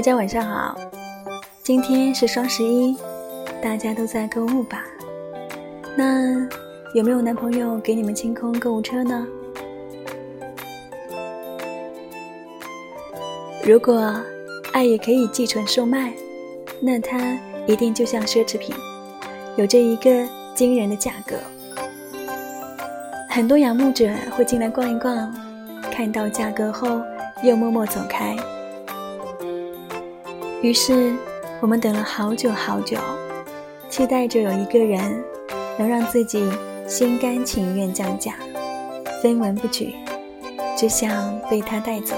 家晚上好，今天是双十一，大家都在购物吧？那有没有男朋友给你们清空购物车呢？如果爱也可以寄存售卖，那它一定就像奢侈品，有着一个惊人的价格。很多仰慕者会进来逛一逛，看到价格后又默默走开。于是，我们等了好久好久，期待着有一个人能让自己心甘情愿降价，分文不取，只想被他带走。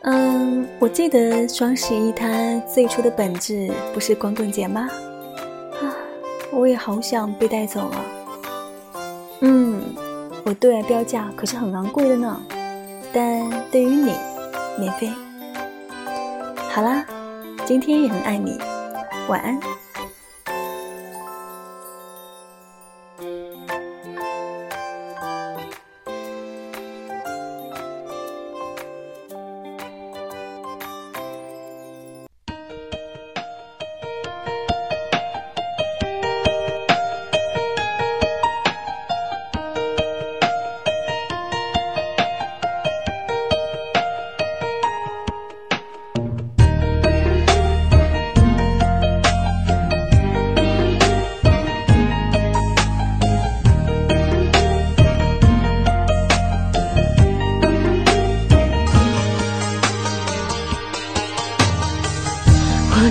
嗯，我记得双十一它最初的本质不是光棍节吗？啊，我也好想被带走啊！嗯，我对外标价可是很昂贵的呢，但对于你，免费。好啦，今天也很爱你，晚安。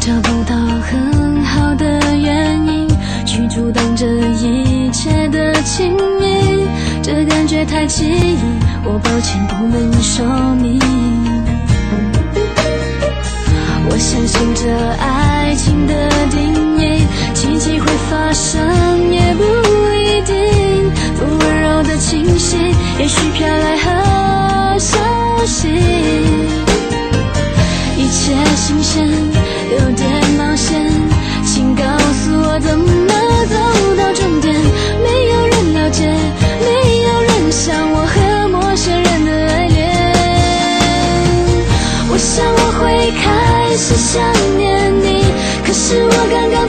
找不到很好的原因去阻挡这一切的亲密，这感觉太奇异，我抱歉不能说明。我相信这爱情的定义，奇迹会发生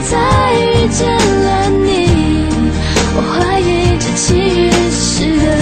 才遇见了你。我怀疑这奇遇是个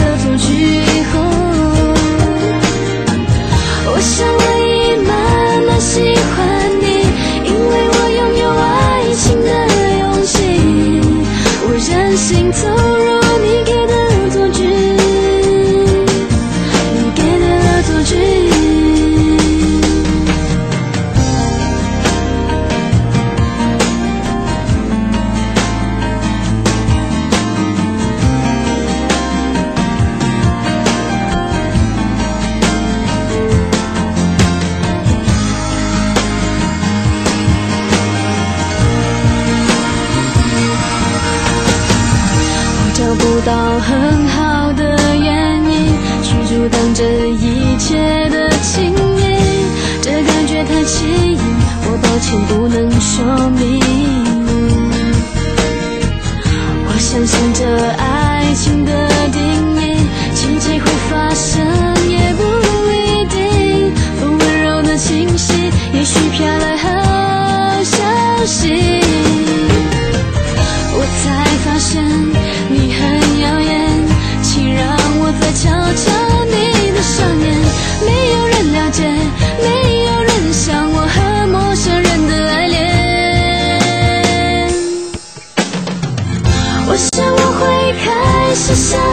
不到很好的原因去阻挡这一切的亲密，这感觉太奇异，我抱歉不能说明。我相信这爱。necessary.